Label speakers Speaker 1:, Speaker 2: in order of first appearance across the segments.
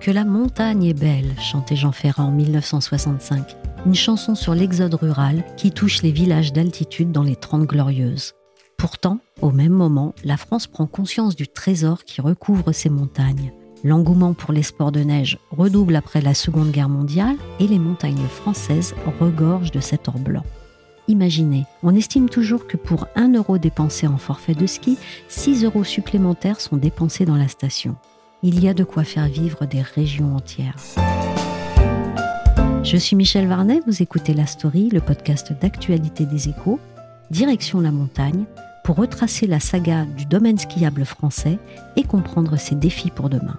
Speaker 1: que la montagne est belle, chantait Jean Ferrat en 1965. Une chanson sur l'exode rural qui touche les villages d'altitude dans les Trente Glorieuses. Pourtant, au même moment, la France prend conscience du trésor qui recouvre ces montagnes. L'engouement pour les sports de neige redouble après la Seconde Guerre mondiale et les montagnes françaises regorgent de cet or blanc. Imaginez, on estime toujours que pour 1 euro dépensé en forfait de ski, 6 euros supplémentaires sont dépensés dans la station. Il y a de quoi faire vivre des régions entières. Je suis Michel Varnet, vous écoutez La Story, le podcast d'actualité des échos, direction la montagne, pour retracer la saga du domaine skiable français et comprendre ses défis pour demain.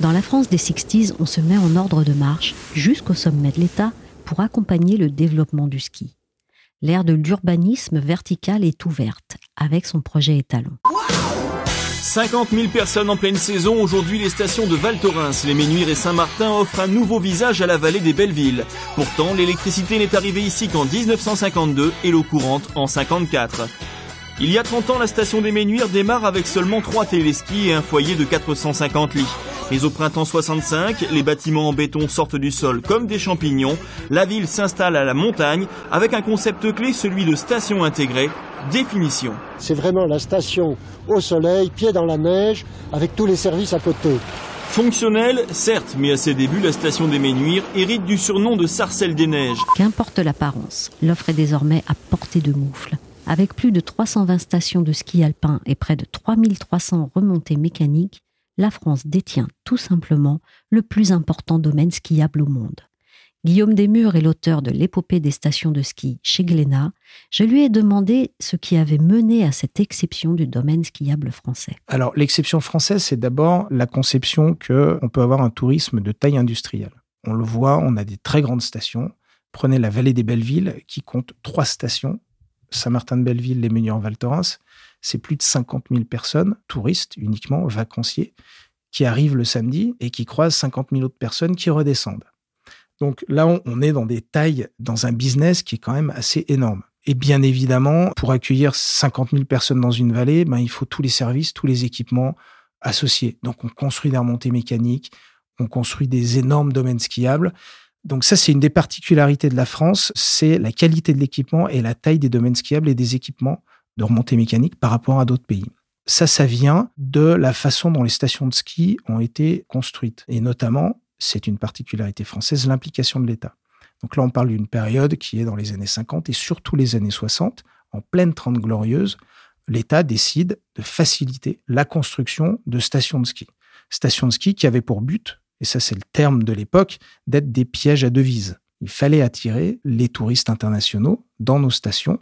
Speaker 1: Dans la France des 60s, on se met en ordre de marche jusqu'au sommet de l'État pour accompagner le développement du ski. L'ère de l'urbanisme vertical est ouverte avec son projet étalon.
Speaker 2: 50 000 personnes en pleine saison. Aujourd'hui, les stations de Val Thorens, les Ménuires et Saint-Martin offrent un nouveau visage à la vallée des Bellevilles. Pourtant, l'électricité n'est arrivée ici qu'en 1952 et l'eau courante en 54. Il y a 30 ans, la station des Ménuires démarre avec seulement 3 téléskis et un foyer de 450 lits. Mais au printemps 65, les bâtiments en béton sortent du sol comme des champignons. La ville s'installe à la montagne avec un concept clé, celui de station intégrée. Définition.
Speaker 3: C'est vraiment la station au soleil, pied dans la neige, avec tous les services à côté.
Speaker 2: Fonctionnelle, certes, mais à ses débuts, la station des Ménuires hérite du surnom de Sarcelle des Neiges.
Speaker 1: Qu'importe l'apparence, l'offre est désormais à portée de moufle. Avec plus de 320 stations de ski alpin et près de 3300 remontées mécaniques, la France détient tout simplement le plus important domaine skiable au monde. Guillaume Desmurs est l'auteur de l'épopée des stations de ski chez Glénat. Je lui ai demandé ce qui avait mené à cette exception du domaine skiable français.
Speaker 4: Alors, l'exception française, c'est d'abord la conception qu'on peut avoir un tourisme de taille industrielle. On le voit, on a des très grandes stations. Prenez la vallée des Bellevilles, qui compte trois stations. Saint-Martin-de-Belleville, les Meunières, Val Thorens. C'est plus de 50 000 personnes, touristes uniquement, vacanciers, qui arrivent le samedi et qui croisent 50 000 autres personnes qui redescendent. Donc là, on est dans des tailles, dans un business qui est quand même assez énorme. Et bien évidemment, pour accueillir 50 000 personnes dans une vallée, ben, il faut tous les services, tous les équipements associés. Donc on construit des remontées mécaniques, on construit des énormes domaines skiables. Donc ça, c'est une des particularités de la France, c'est la qualité de l'équipement et la taille des domaines skiables et des équipements de remontée mécanique par rapport à d'autres pays. Ça, ça vient de la façon dont les stations de ski ont été construites. Et notamment, c'est une particularité française, l'implication de l'État. Donc là, on parle d'une période qui est dans les années 50 et surtout les années 60, en pleine Trente Glorieuse, l'État décide de faciliter la construction de stations de ski. Stations de ski qui avaient pour but, et ça c'est le terme de l'époque, d'être des pièges à devises. Il fallait attirer les touristes internationaux dans nos stations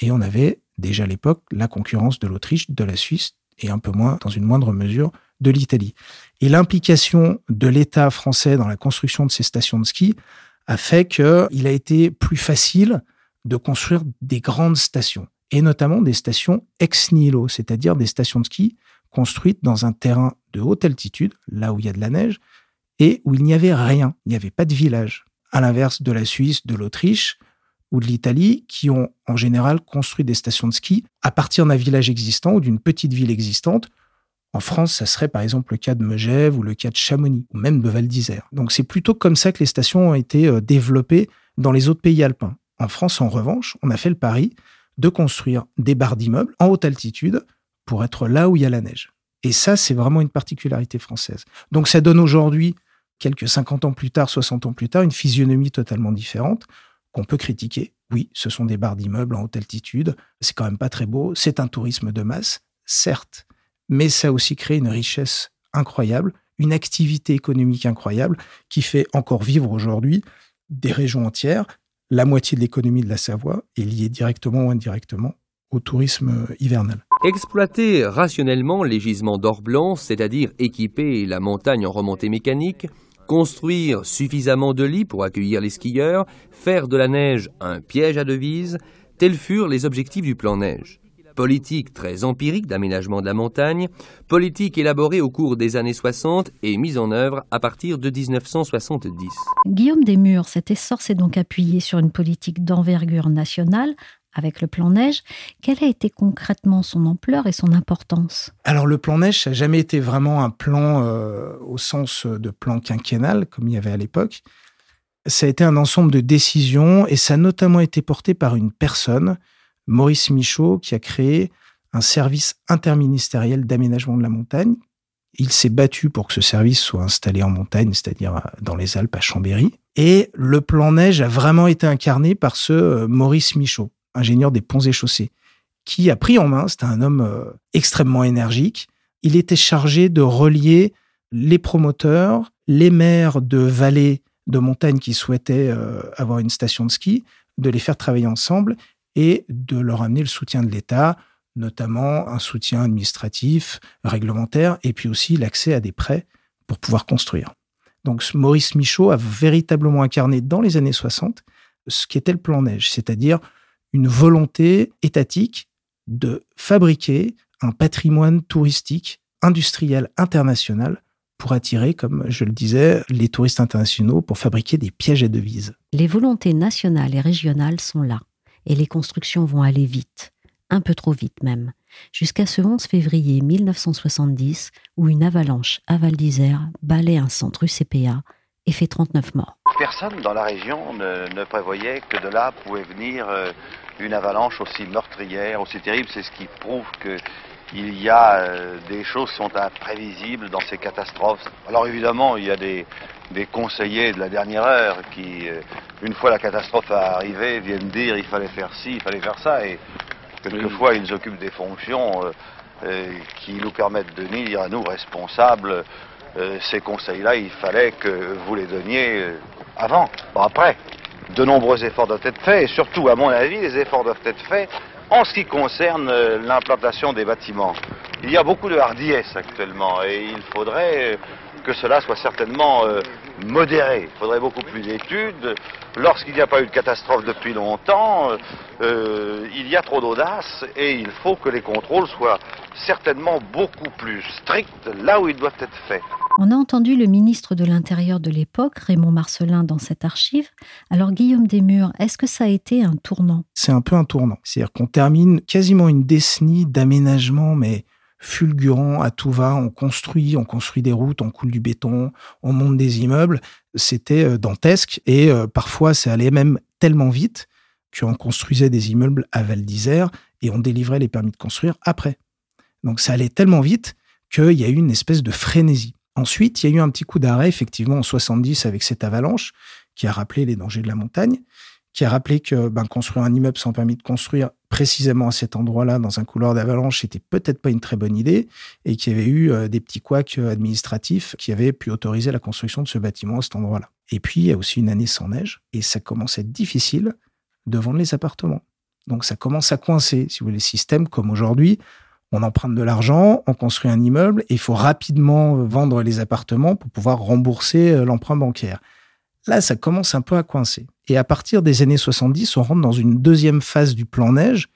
Speaker 4: et on avait déjà à l'époque la concurrence de l'Autriche, de la Suisse et un peu moins, dans une moindre mesure, de l'Italie. Et l'implication de l'État français dans la construction de ces stations de ski a fait qu'il a été plus facile de construire des grandes stations, et notamment des stations ex nihilo, c'est-à-dire des stations de ski construites dans un terrain de haute altitude, là où il y a de la neige, et où il n'y avait rien, il n'y avait pas de village. À l'inverse de la Suisse, de l'Autriche ou de l'Italie, qui ont en général construit des stations de ski à partir d'un village existant ou d'une petite ville existante, en France, ça serait par exemple le cas de Megève ou le cas de Chamonix, ou même de Val d'Isère. Donc c'est plutôt comme ça que les stations ont été euh, développées dans les autres pays alpins. En France, en revanche, on a fait le pari de construire des barres d'immeubles en haute altitude pour être là où il y a la neige. Et ça, c'est vraiment une particularité française. Donc ça donne aujourd'hui, quelques 50 ans plus tard, 60 ans plus tard, une physionomie totalement différente qu'on peut critiquer. Oui, ce sont des barres d'immeubles en haute altitude, c'est quand même pas très beau, c'est un tourisme de masse, certes, mais ça a aussi créé une richesse incroyable, une activité économique incroyable qui fait encore vivre aujourd'hui des régions entières. La moitié de l'économie de la Savoie est liée directement ou indirectement au tourisme hivernal.
Speaker 5: Exploiter rationnellement les gisements d'or blanc, c'est-à-dire équiper la montagne en remontée mécanique, construire suffisamment de lits pour accueillir les skieurs, faire de la neige un piège à devises, tels furent les objectifs du plan neige. Politique très empirique d'aménagement de la montagne, politique élaborée au cours des années 60 et mise en œuvre à partir de 1970.
Speaker 1: Guillaume Desmurs, cet essor s'est donc appuyé sur une politique d'envergure nationale avec le plan neige. Quelle a été concrètement son ampleur et son importance?
Speaker 4: Alors le plan neige, ça n'a jamais été vraiment un plan euh, au sens de plan quinquennal comme il y avait à l'époque. Ça a été un ensemble de décisions et ça a notamment été porté par une personne, Maurice Michaud, qui a créé un service interministériel d'aménagement de la montagne. Il s'est battu pour que ce service soit installé en montagne, c'est-à-dire dans les Alpes à Chambéry. Et le plan neige a vraiment été incarné par ce euh, Maurice Michaud ingénieur des ponts et chaussées, qui a pris en main, c'était un homme euh, extrêmement énergique, il était chargé de relier les promoteurs, les maires de vallées de montagne qui souhaitaient euh, avoir une station de ski, de les faire travailler ensemble et de leur amener le soutien de l'État, notamment un soutien administratif, réglementaire, et puis aussi l'accès à des prêts pour pouvoir construire. Donc Maurice Michaud a véritablement incarné dans les années 60 ce qu'était le plan neige, c'est-à-dire une volonté étatique de fabriquer un patrimoine touristique industriel international pour attirer, comme je le disais, les touristes internationaux pour fabriquer des pièges à devises.
Speaker 1: Les volontés nationales et régionales sont là, et les constructions vont aller vite, un peu trop vite même, jusqu'à ce 11 février 1970 où une avalanche à Val d'Isère balaie un centre UCPA et fait 39 morts.
Speaker 6: Personne dans la région ne, prévoyait que de là pouvait venir euh, une avalanche aussi meurtrière, aussi terrible. C'est ce qui prouve qu'il y a euh, des choses qui sont imprévisibles dans ces catastrophes. Alors évidemment, il y a des, conseillers de la dernière heure qui, euh, une fois la catastrophe arrivée, viennent dire il fallait faire ci, il fallait faire ça. Et quelquefois, ils occupent des fonctions qui nous permettent de dire à nous, responsables, euh, ces conseils-là, il fallait que vous les donniez euh, avant. Après, de nombreux efforts doivent être faits, et surtout, à mon avis, les efforts doivent être faits en ce qui concerne euh, l'implantation des bâtiments. Il y a beaucoup de hardiesse actuellement, et il faudrait que cela soit certainement modéré. Il faudrait beaucoup plus d'études. Lorsqu'il n'y a pas eu de catastrophe depuis longtemps, il y a trop d'audace et il faut que les contrôles soient certainement beaucoup plus stricts là où ils doivent être faits.
Speaker 1: On a entendu le ministre de l'Intérieur de l'époque, Raymond Marcelin, dans cette archive. Alors Guillaume Desmurs, est-ce que ça a été un tournant?
Speaker 4: C'est un peu un tournant. C'est-à-dire qu'on termine quasiment une décennie d'aménagement, mais fulgurant à tout va. On construit, on construit des routes, on coule du béton, on monte des immeubles. C'était euh, dantesque et euh, parfois ça allait même tellement vite qu'on construisait des immeubles à Val d'Isère et on délivrait les permis de construire après. Donc ça allait tellement vite qu'il y a eu une espèce de frénésie. Ensuite, il y a eu un petit coup d'arrêt, effectivement, en 70 avec cette avalanche qui a rappelé les dangers de la montagne, qui a rappelé que ben, construire un immeuble sans permis de construire précisément à cet endroit-là, dans un couloir d'avalanche, c'était peut-être pas une très bonne idée, et qu'il y avait eu euh, des petits couacs euh, administratifs qui avaient pu autoriser la construction de ce bâtiment à cet endroit-là. Et puis, il y a aussi une année sans neige, et ça commence à être difficile de vendre les appartements. Donc, ça commence à coincer, si vous voulez, les systèmes comme aujourd'hui on emprunte de l'argent, on construit un immeuble et il faut rapidement vendre les appartements pour pouvoir rembourser euh, l'emprunt bancaire. Là, ça commence un peu à coincer. Et à partir des années 70, on rentre dans une deuxième phase du plan neige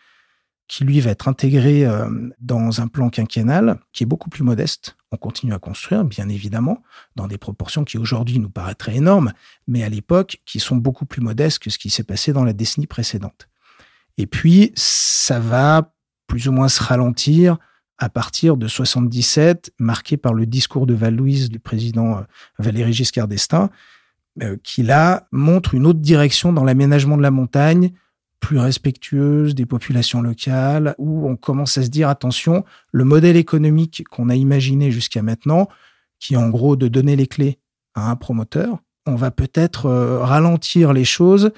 Speaker 4: qui, lui, va être intégré euh, dans un plan quinquennal qui est beaucoup plus modeste. On continue à construire, bien évidemment, dans des proportions qui aujourd'hui nous paraîtraient énormes, mais à l'époque qui sont beaucoup plus modestes que ce qui s'est passé dans la décennie précédente. Et puis, ça va plus ou moins se ralentir à partir de 77, marqué par le discours de Val-Louise du président euh, Valéry Giscard d'Estaing, euh, qui là montre une autre direction dans l'aménagement de la montagne, plus respectueuse des populations locales, où on commence à se dire attention, le modèle économique qu'on a imaginé jusqu'à maintenant, qui est en gros de donner les clés à un promoteur, on va peut-être euh, ralentir les choses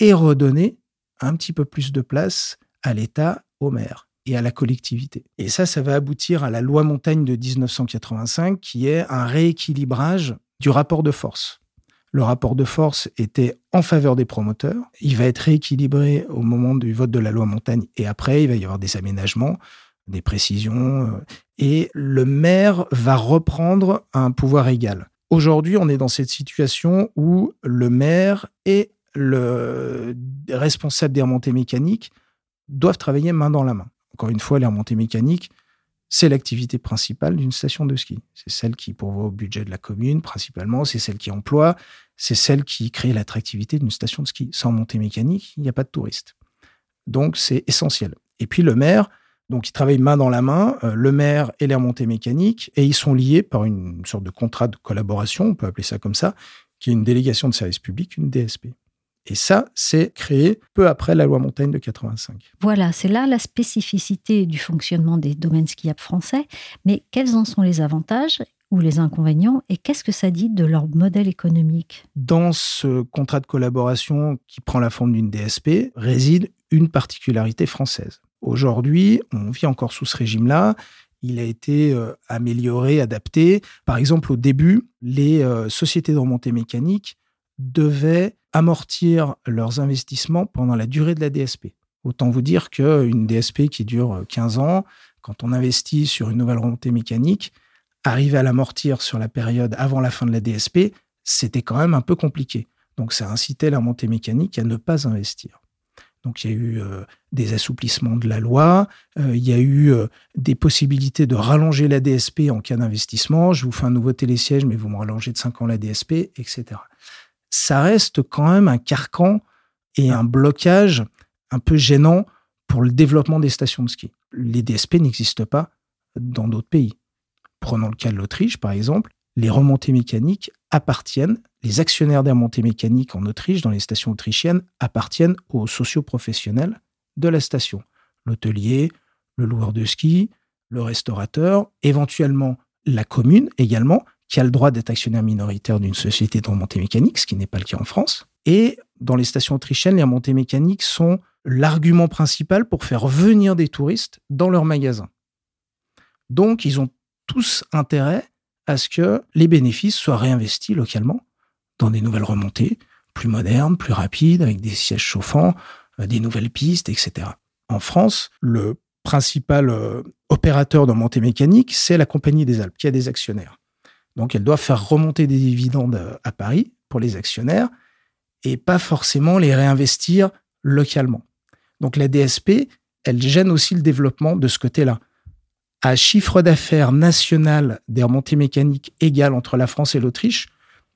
Speaker 4: et redonner un petit peu plus de place à l'État, au maire. et à la collectivité. Et ça, ça va aboutir à la loi montagne de 1985, qui est un rééquilibrage du rapport de force. Le rapport de force était en faveur des promoteurs. Il va être rééquilibré au moment du vote de la loi montagne et après, il va y avoir des aménagements, des précisions. Euh, et le maire va reprendre un pouvoir égal. Aujourd'hui, on est dans cette situation où le maire et le responsable des remontées mécaniques doivent travailler main dans la main. Encore une fois, les remontées mécaniques, c'est l'activité principale d'une station de ski. C'est celle qui pourvoit au budget de la commune, principalement. C'est celle qui emploie. C'est celle qui crée l'attractivité d'une station de ski. Sans montée mécanique, il n'y a pas de touristes. Donc, c'est essentiel. Et puis, le maire, donc, ils travaillent main dans la main, euh, le maire et les remontées mécaniques, et ils sont liés par une sorte de contrat de collaboration, on peut appeler ça comme ça, qui est une délégation de service public, une DSP. Et ça, c'est créé peu après la loi Montagne de 85.
Speaker 1: Voilà, c'est là la spécificité du fonctionnement des domaines skiables français. Mais quels en sont les avantages ou les inconvénients et qu'est-ce que ça dit de leur modèle économique?
Speaker 4: Dans ce contrat de collaboration qui prend la forme d'une DSP réside une particularité française. Aujourd'hui, on vit encore sous ce régime-là. Il a été euh, amélioré, adapté. Par exemple, au début, les euh, sociétés de remontée mécanique devaient amortir leurs investissements pendant la durée de la DSP. Autant vous dire qu'une DSP qui dure 15 ans, quand on investit sur une nouvelle remontée mécanique, arriver à l'amortir sur la période avant la fin de la DSP, c'était quand même un peu compliqué. Donc ça incitait la remontée mécanique à ne pas investir. Donc il y a eu euh, des assouplissements de la loi, euh, il y a eu euh, des possibilités de rallonger la DSP en cas d'investissement. Je vous fais un nouveau télésiège, mais vous me rallongez de 5 ans la DSP, etc ça reste quand même un carcan et un blocage un peu gênant pour le développement des stations de ski. Les DSP n'existent pas dans d'autres pays. Prenons le cas de l'Autriche, par exemple. Les remontées mécaniques appartiennent, les actionnaires des remontées mécaniques en Autriche, dans les stations autrichiennes, appartiennent aux socioprofessionnels de la station. L'hôtelier, le loueur de ski, le restaurateur, éventuellement la commune également, qui a le droit d'être actionnaire minoritaire d'une société de remontée mécanique, ce qui n'est pas le cas en France. Et dans les stations autrichiennes, les remontées mécaniques sont l'argument principal pour faire venir des touristes dans leurs magasins. Donc, ils ont tous intérêt à ce que les bénéfices soient réinvestis localement dans des nouvelles remontées plus modernes, plus rapides, avec des sièges chauffants, euh, des nouvelles pistes, etc. En France, le principal euh, opérateur de remontée mécanique, c'est la Compagnie des Alpes, qui a des actionnaires. Donc, elle doit faire remonter des dividendes euh, à Paris pour les actionnaires et pas forcément les réinvestir localement. Donc, la DSP, elle gêne aussi le développement de ce côté-là. À chiffre d'affaires national des remontées mécaniques égal entre la France et l'Autriche,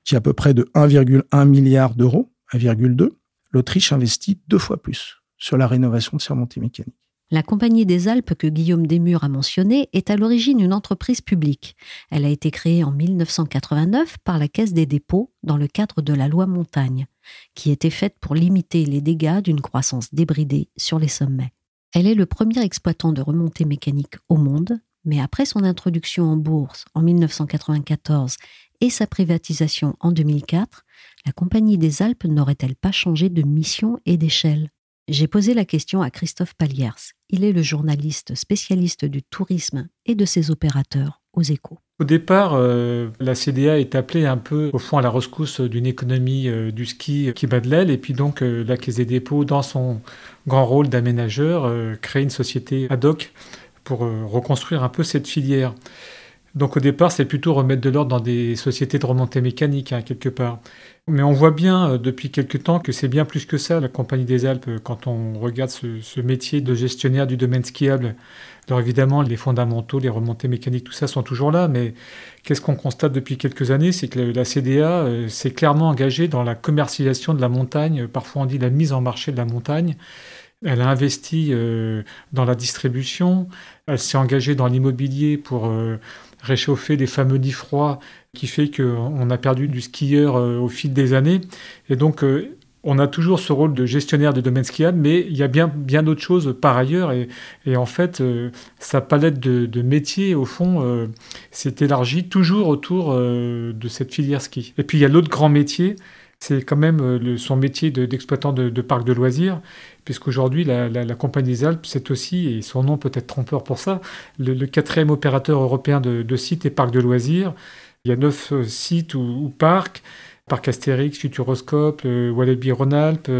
Speaker 4: qui est à peu près de 1,1 milliard d'euros, 1,2, l'Autriche investit deux fois plus sur la rénovation de ses remontées mécaniques.
Speaker 1: La Compagnie des Alpes que Guillaume Desmurs a mentionnée est à l'origine une entreprise publique. Elle a été créée en 1989 par la Caisse des dépôts dans le cadre de la loi Montagne, qui était faite pour limiter les dégâts d'une croissance débridée sur les sommets. Elle est le premier exploitant de remontées mécaniques au monde, mais après son introduction en bourse en 1994 et sa privatisation en 2004, la Compagnie des Alpes n'aurait-elle pas changé de mission et d'échelle? J'ai posé la question à Christophe Paliers. Il est le journaliste spécialiste du tourisme et de ses opérateurs aux échos.
Speaker 7: Au départ, euh, la CDA est appelée un peu au fond à la rescousse d'une économie euh, du ski qui bat de l'aile. Et puis donc euh, la Caisse des dépôts, dans son grand rôle d'aménageur, crée une société ad hoc pour reconstruire un peu cette filière. Donc au départ, c'est plutôt remettre de l'ordre dans des sociétés de remontée mécanique, hein, quelque part. Mais on voit bien euh, depuis quelque temps que c'est bien plus que ça, la Compagnie des Alpes, euh, quand on regarde ce, métier de gestionnaire du domaine skiable. Alors évidemment, les fondamentaux, les remontées mécaniques, tout ça sont toujours là, mais qu'est-ce qu'on constate depuis quelques années C'est que la CDA euh, s'est clairement engagée dans la commercialisation de la montagne, parfois on dit la mise en marché de la montagne. Elle a investi dans la distribution, elle s'est engagée dans l'immobilier pour réchauffer des fameux lits froids qui fait qu'on a perdu du skieur euh, au fil des années. Et donc, euh, on a toujours ce rôle de gestionnaire de domaine skiable, mais il y a bien, bien d'autres choses par ailleurs. Et, et en fait, euh, sa palette de métiers, au fond, s'est élargie toujours autour de cette filière ski. Et puis, il y a l'autre grand métier, c'est quand même son métier d'exploitant de, de, parc de loisirs, puisqu'aujourd'hui, la, la, Compagnie des Alpes, c'est aussi, et son nom peut être trompeur pour ça, le, quatrième opérateur européen de, sites et parcs de loisirs. Il y a neuf sites ou, parcs, Parc Astérix, Futuroscope, Walibi Rhône-Alpes,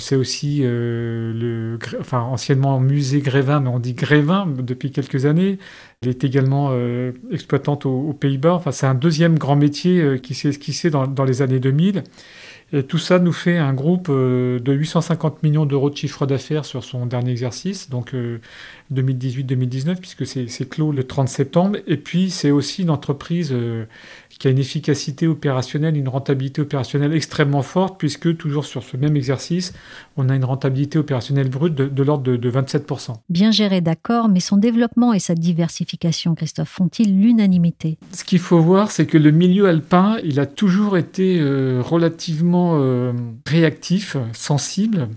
Speaker 7: c'est aussi euh, le, enfin, anciennement musée Grévin, mais on dit Grévin depuis quelques années. Elle est également euh, exploitante aux, Pays-Bas. Enfin, c'est un deuxième grand métier euh, qui s'est esquissé dans, dans, les années 2000. Et tout ça nous fait un groupe de 850 millions d'euros de chiffre d'affaires sur son dernier exercice, donc 2018-2019, puisque c'est clos le 30 septembre. Et puis, c'est aussi une entreprise qui a une efficacité opérationnelle, une rentabilité opérationnelle extrêmement forte, puisque toujours sur ce même exercice, on a une rentabilité opérationnelle brute de, l'ordre de, 27%.
Speaker 1: Bien géré, d'accord, mais son développement et sa diversification, Christophe, font-ils l'unanimité?
Speaker 7: Ce qu'il faut voir, c'est que le milieu alpin, il a toujours été euh, relativement euh, réactif, sensible.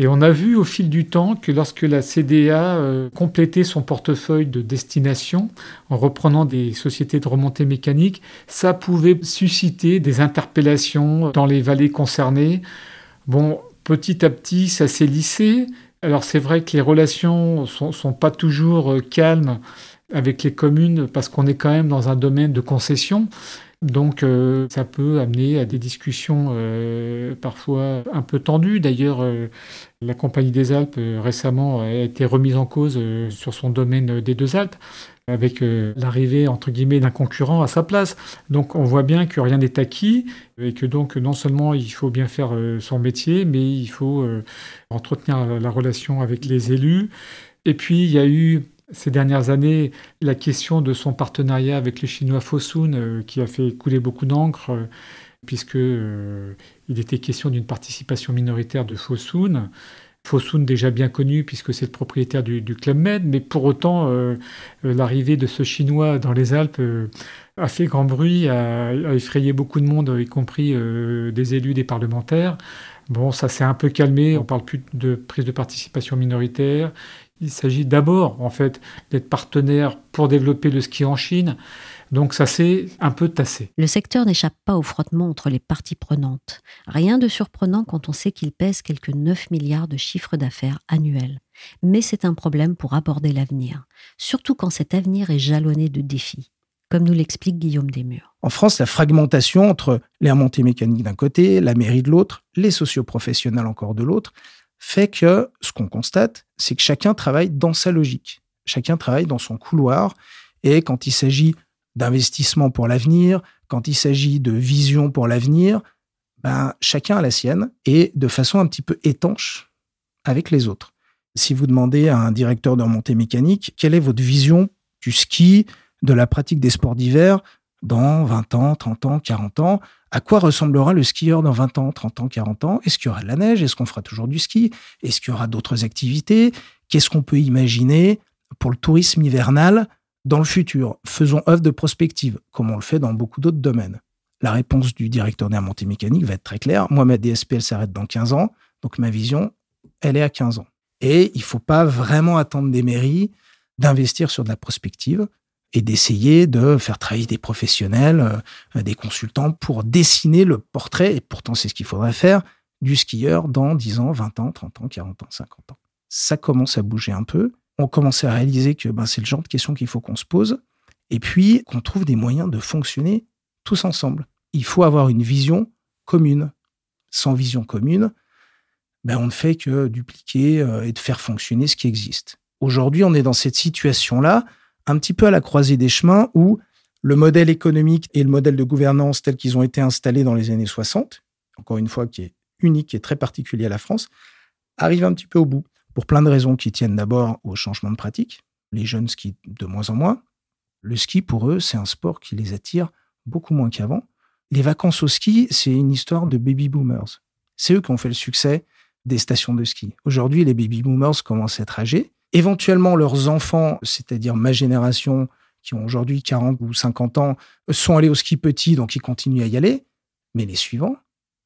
Speaker 7: Et on a vu au fil du temps que lorsque la CDA euh, complétait son portefeuille de destination en reprenant des sociétés de remontée mécanique, ça pouvait susciter des interpellations dans les vallées concernées. Bon, petit à petit, ça s'est lissé. Alors c'est vrai que les relations sont, sont pas toujours euh, calmes avec les communes parce qu'on est quand même dans un domaine de concession. Donc euh, ça peut amener à des discussions euh, parfois un peu tendues. D'ailleurs, euh, la Compagnie des Alpes récemment a été remise en cause sur son domaine des deux Alpes avec l'arrivée entre guillemets d'un concurrent à sa place. Donc on voit bien que rien n'est acquis et que donc non seulement il faut bien faire son métier, mais il faut entretenir la relation avec les élus. Et puis il y a eu ces dernières années la question de son partenariat avec le chinois Fosun, euh, qui a fait couler beaucoup d'encre, euh, puisque euh, était question d'une participation minoritaire de Fosun. Fosun déjà bien connu puisque c'est le propriétaire du, Club Med, mais pour autant l'arrivée de ce Chinois dans les Alpes a fait grand bruit, a, a, effrayé beaucoup de monde, y compris des élus, des parlementaires. Bon, ça s'est un peu calmé, on parle plus de prise de participation minoritaire. Il s'agit d'abord, en fait, d'être partenaire pour développer le ski en Chine. Donc ça s'est un peu tassé.
Speaker 1: Le secteur n'échappe pas au frottement entre les parties prenantes. Rien de surprenant quand on sait qu'il pèse quelques 9 milliards de chiffre d'affaires annuels. Mais c'est un problème pour aborder l'avenir, surtout quand cet avenir est jalonné de défis, comme nous l'explique Guillaume Desmurs.
Speaker 4: En France, la fragmentation entre les remontées mécaniques d'un côté, la mairie de l'autre, les socioprofessionnels encore de l'autre, fait que ce qu'on constate, c'est que chacun travaille dans sa logique. Chacun travaille dans son couloir. Et quand il s'agit d'investissement pour l'avenir, quand il s'agit de vision pour l'avenir, ben, chacun a la sienne et de façon un petit peu étanche avec les autres. Si vous demandez à un directeur de remontée mécanique quelle est votre vision du ski, de la pratique des sports d'hiver dans 20 ans, 30 ans, 40 ans, à quoi ressemblera le skieur dans 20 ans, 30 ans, 40 ans? Est-ce qu'il y aura de la neige? Est-ce qu'on fera toujours du ski? Est-ce qu'il y aura d'autres activités? Qu'est-ce qu'on peut imaginer pour le tourisme hivernal dans le futur? Faisons œuvre de prospective, comme on le fait dans beaucoup d'autres domaines. La réponse du directeur des remontées mécaniques va être très claire. Moi, ma DSP, elle s'arrête dans 15 ans. Donc, ma vision, elle est à 15 ans. Et il ne faut pas vraiment attendre des mairies d'investir sur de la prospective et d'essayer de faire travailler des professionnels, euh, des consultants pour dessiner le portrait, et pourtant c'est ce qu'il faudrait faire, du skieur dans 10 ans, 20 ans, 30 ans, 40 ans, 50 ans. Ça commence à bouger un peu. On commence à réaliser que ben, c'est le genre de questions qu'il faut qu'on se pose, et puis qu'on trouve des moyens de fonctionner tous ensemble. Il faut avoir une vision commune. Sans vision commune, ben, on ne fait que dupliquer euh, et de faire fonctionner ce qui existe. Aujourd'hui, on est dans cette situation-là un petit peu à la croisée des chemins où le modèle économique et le modèle de gouvernance tels qu'ils ont été installés dans les années 60, encore une fois qui est unique et très particulier à la France, arrivent un petit peu au bout, pour plein de raisons qui tiennent d'abord au changement de pratique. Les jeunes skient de moins en moins. Le ski, pour eux, c'est un sport qui les attire beaucoup moins qu'avant. Les vacances au ski, c'est une histoire de baby boomers. C'est eux qui ont fait le succès des stations de ski. Aujourd'hui, les baby boomers commencent à être âgés Éventuellement, leurs enfants, c'est-à-dire ma génération, qui ont aujourd'hui 40 ou 50 ans, sont allés au ski petit, donc ils continuent à y aller. Mais les suivants,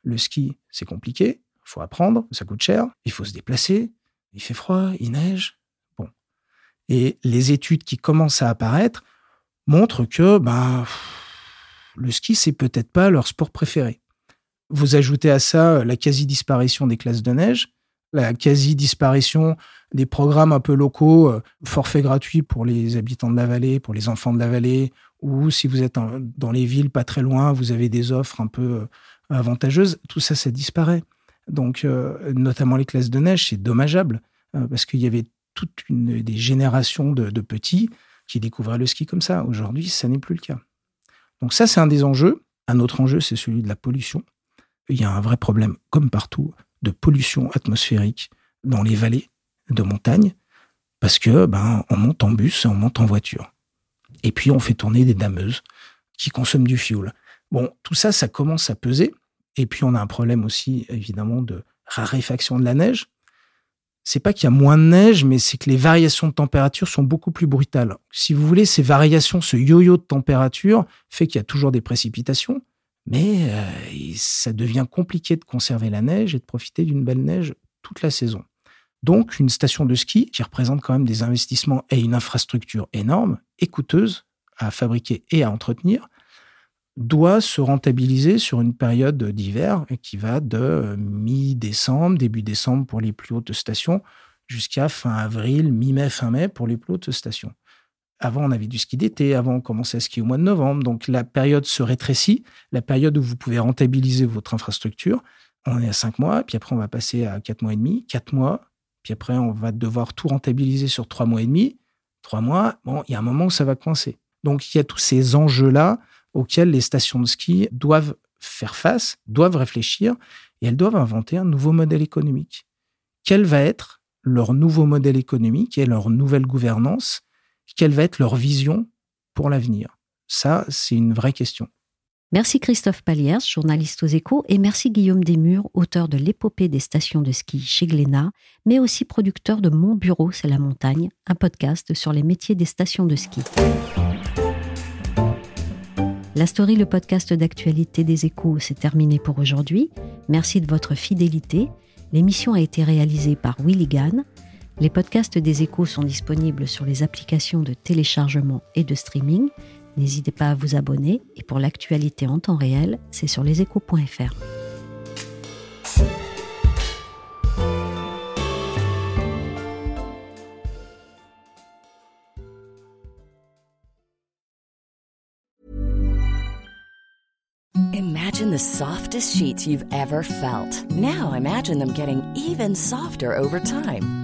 Speaker 4: le ski, c'est compliqué, il faut apprendre, ça coûte cher, il faut se déplacer, il fait froid, il neige. Bon. Et les études qui commencent à apparaître montrent que bah, le ski, c'est peut-être pas leur sport préféré. Vous ajoutez à ça la quasi-disparition des classes de neige, la quasi-disparition des programmes un peu locaux, euh, forfait gratuit pour les habitants de la vallée, pour les enfants de la vallée, ou si vous êtes dans les villes pas très loin, vous avez des offres un peu euh, avantageuses. Tout ça, ça disparaît. Donc, euh, notamment les classes de neige, c'est dommageable parce qu'il y avait toute une des générations de, de petits qui découvraient le ski comme ça. Aujourd'hui, ça n'est plus le cas. Donc ça, c'est un des enjeux. Un autre enjeu, c'est celui de la pollution. Il y a un vrai problème, comme partout, de pollution atmosphérique dans les vallées de montagne, parce que ben, on monte en bus, on monte en voiture. Et puis on fait tourner des dameuses qui consomment du fioul. Bon, tout ça, ça commence à peser. Et puis on a un problème aussi, évidemment, de raréfaction de la neige. C'est pas qu'il y a moins de neige, mais c'est que les variations de température sont beaucoup plus brutales. Si vous voulez, ces variations, ce yo-yo de température fait qu'il y a toujours des précipitations, mais euh, ça devient compliqué de conserver la neige et de profiter d'une belle neige toute la saison. Donc, une station de ski qui représente quand même des investissements et une infrastructure énorme et coûteuse à fabriquer et à entretenir, doit se rentabiliser sur une période d'hiver qui va de mi-décembre, début décembre pour les plus hautes stations, jusqu'à fin avril, mi-mai, fin mai pour les plus hautes stations. Avant, on avait du ski d'été, avant, on commençait à skier au mois de novembre. Donc, la période se rétrécit, la période où vous pouvez rentabiliser votre infrastructure. On est à cinq mois, puis après, on va passer à quatre mois et demi, quatre mois, puis après, on va devoir tout rentabiliser sur trois mois et demi. Trois mois, bon, il y a un moment où ça va coincer. Donc, il y a tous ces enjeux-là auxquels les stations de ski doivent faire face, doivent réfléchir, et elles doivent inventer un nouveau modèle économique. Quel va être leur nouveau modèle économique et leur nouvelle gouvernance quelle va être leur vision pour l'avenir? Ça, c'est une vraie question.
Speaker 1: Merci Christophe Paliers, journaliste aux échos, et merci Guillaume Desmurs, auteur de l'épopée des stations de ski chez Glénat, mais aussi producteur de Mon Bureau, c'est la montagne, un podcast sur les métiers des stations de ski. La story, le podcast d'actualité des échos, c'est terminé pour aujourd'hui. Merci de votre fidélité. L'émission a été réalisée par Willy Gann. Les podcasts des échos sont disponibles sur les applications de téléchargement et de streaming. N'hésitez pas à vous abonner et pour l'actualité en temps réel, c'est sur leséchos.fr.
Speaker 8: Imagine the softest sheets you've ever felt. Now imagine them getting even softer over time.